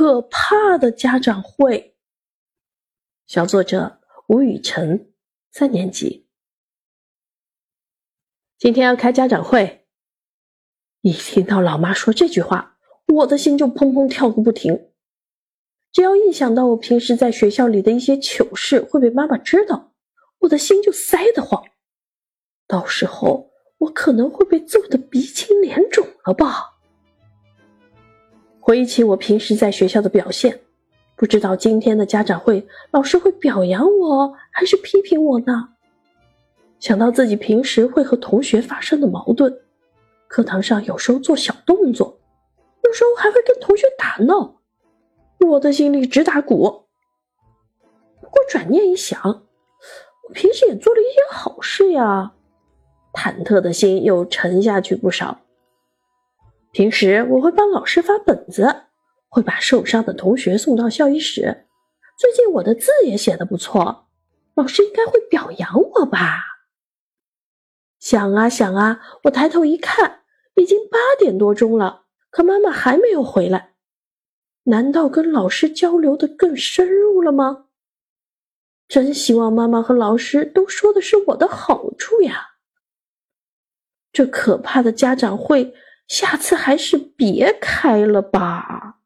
可怕的家长会。小作者吴雨辰，三年级。今天要开家长会。一听到老妈说这句话，我的心就砰砰跳个不停。只要一想到我平时在学校里的一些糗事会被妈妈知道，我的心就塞得慌。到时候我可能会被揍得鼻青脸肿了吧？回忆起我平时在学校的表现，不知道今天的家长会老师会表扬我还是批评我呢？想到自己平时会和同学发生的矛盾，课堂上有时候做小动作，有时候还会跟同学打闹，我的心里直打鼓。不过转念一想，我平时也做了一些好事呀，忐忑的心又沉下去不少。平时我会帮老师发本子，会把受伤的同学送到校医室。最近我的字也写的不错，老师应该会表扬我吧？想啊想啊，我抬头一看，已经八点多钟了，可妈妈还没有回来。难道跟老师交流的更深入了吗？真希望妈妈和老师都说的是我的好处呀！这可怕的家长会。下次还是别开了吧。